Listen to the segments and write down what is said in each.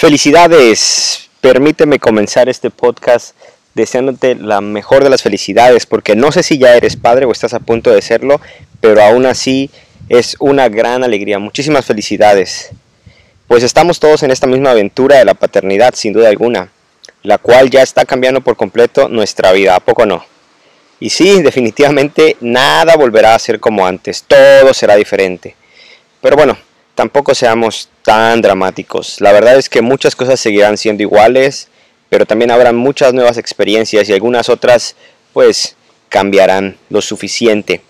Felicidades. Permíteme comenzar este podcast deseándote la mejor de las felicidades, porque no sé si ya eres padre o estás a punto de serlo, pero aún así es una gran alegría. Muchísimas felicidades. Pues estamos todos en esta misma aventura de la paternidad, sin duda alguna, la cual ya está cambiando por completo nuestra vida, ¿a poco no? Y sí, definitivamente nada volverá a ser como antes, todo será diferente. Pero bueno, tampoco seamos tan dramáticos. La verdad es que muchas cosas seguirán siendo iguales, pero también habrá muchas nuevas experiencias y algunas otras pues cambiarán lo suficiente.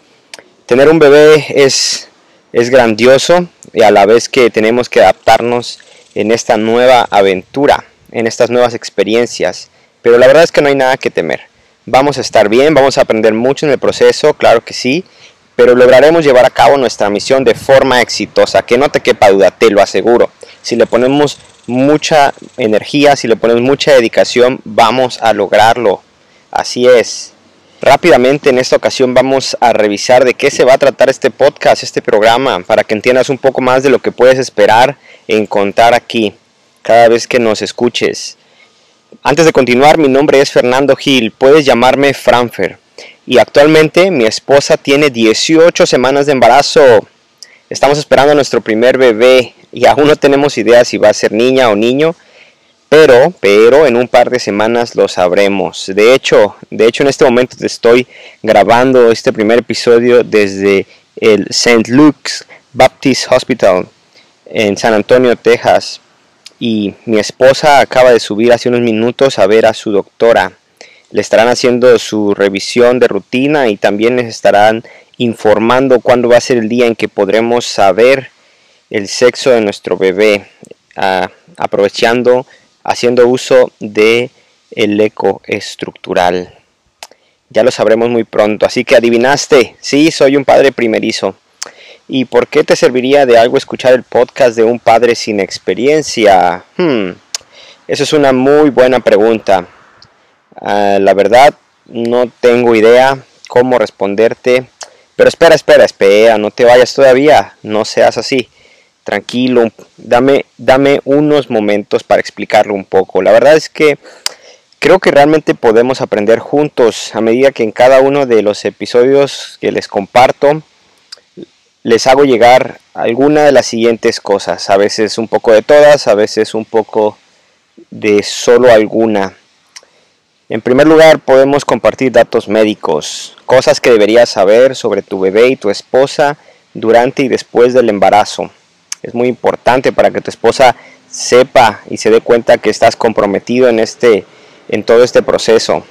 Tener un bebé es, es grandioso y a la vez que tenemos que adaptarnos en esta nueva aventura, en estas nuevas experiencias. Pero la verdad es que no hay nada que temer. Vamos a estar bien, vamos a aprender mucho en el proceso, claro que sí, pero lograremos llevar a cabo nuestra misión de forma exitosa, que no te quepa duda, te lo aseguro. Si le ponemos mucha energía, si le ponemos mucha dedicación, vamos a lograrlo. Así es. Rápidamente en esta ocasión vamos a revisar de qué se va a tratar este podcast, este programa, para que entiendas un poco más de lo que puedes esperar encontrar aquí cada vez que nos escuches. Antes de continuar, mi nombre es Fernando Gil, puedes llamarme Franfer y actualmente mi esposa tiene 18 semanas de embarazo. Estamos esperando a nuestro primer bebé y aún no tenemos idea si va a ser niña o niño, pero pero en un par de semanas lo sabremos. De hecho, de hecho en este momento te estoy grabando este primer episodio desde el St. Luke's Baptist Hospital en San Antonio, Texas. Y mi esposa acaba de subir hace unos minutos a ver a su doctora le estarán haciendo su revisión de rutina y también les estarán informando cuándo va a ser el día en que podremos saber el sexo de nuestro bebé, aprovechando, haciendo uso de el eco estructural. Ya lo sabremos muy pronto, así que adivinaste, sí, soy un padre primerizo. ¿Y por qué te serviría de algo escuchar el podcast de un padre sin experiencia? Hmm, eso es una muy buena pregunta. Ah, la verdad, no tengo idea cómo responderte. Pero espera, espera, espera, no te vayas todavía, no seas así. Tranquilo, dame, dame unos momentos para explicarlo un poco. La verdad es que creo que realmente podemos aprender juntos a medida que en cada uno de los episodios que les comparto les hago llegar alguna de las siguientes cosas. A veces un poco de todas, a veces un poco de solo alguna. En primer lugar, podemos compartir datos médicos, cosas que deberías saber sobre tu bebé y tu esposa durante y después del embarazo. Es muy importante para que tu esposa sepa y se dé cuenta que estás comprometido en este en todo este proceso.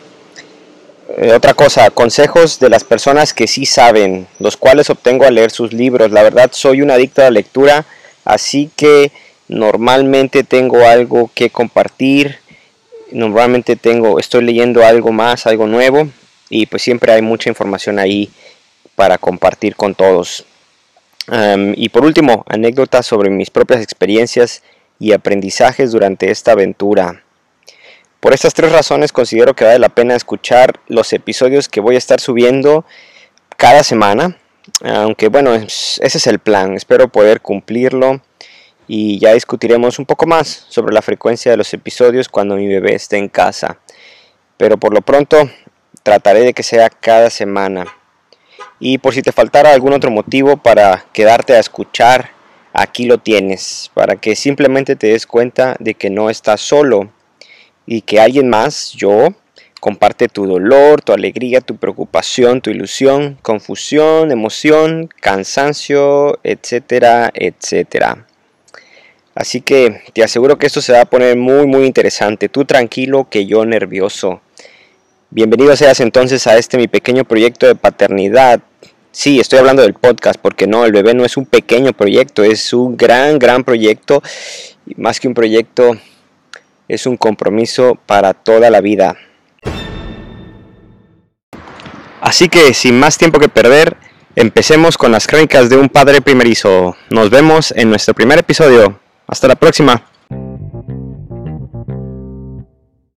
Eh, otra cosa, consejos de las personas que sí saben, los cuales obtengo al leer sus libros. La verdad soy un adicto a la lectura, así que normalmente tengo algo que compartir normalmente tengo, estoy leyendo algo más, algo nuevo y pues siempre hay mucha información ahí para compartir con todos. y por último, anécdotas sobre mis propias experiencias y aprendizajes durante esta aventura. Por estas tres razones considero que vale la pena escuchar los episodios que voy a estar subiendo cada semana. Aunque bueno, ese es el plan, espero poder cumplirlo y ya discutiremos un poco más sobre la frecuencia de los episodios cuando mi bebé esté en casa. Pero por lo pronto trataré de que sea cada semana. Y por si te faltara algún otro motivo para quedarte a escuchar, aquí lo tienes, para que simplemente te des cuenta de que no estás solo y que alguien más, yo, comparte tu dolor, tu alegría, tu preocupación, tu ilusión, confusión, emoción, cansancio, etcétera, etcétera. Así que te aseguro que esto se va a poner muy muy interesante. Tú tranquilo que yo nervioso. Bienvenido seas entonces a este mi pequeño proyecto de paternidad. Sí, estoy hablando del podcast porque no, el bebé no es un pequeño proyecto, es un gran, gran proyecto. Más que un proyecto, es un compromiso para toda la vida. Así que sin más tiempo que perder, empecemos con las crónicas de un padre primerizo. Nos vemos en nuestro primer episodio. Hasta la próxima.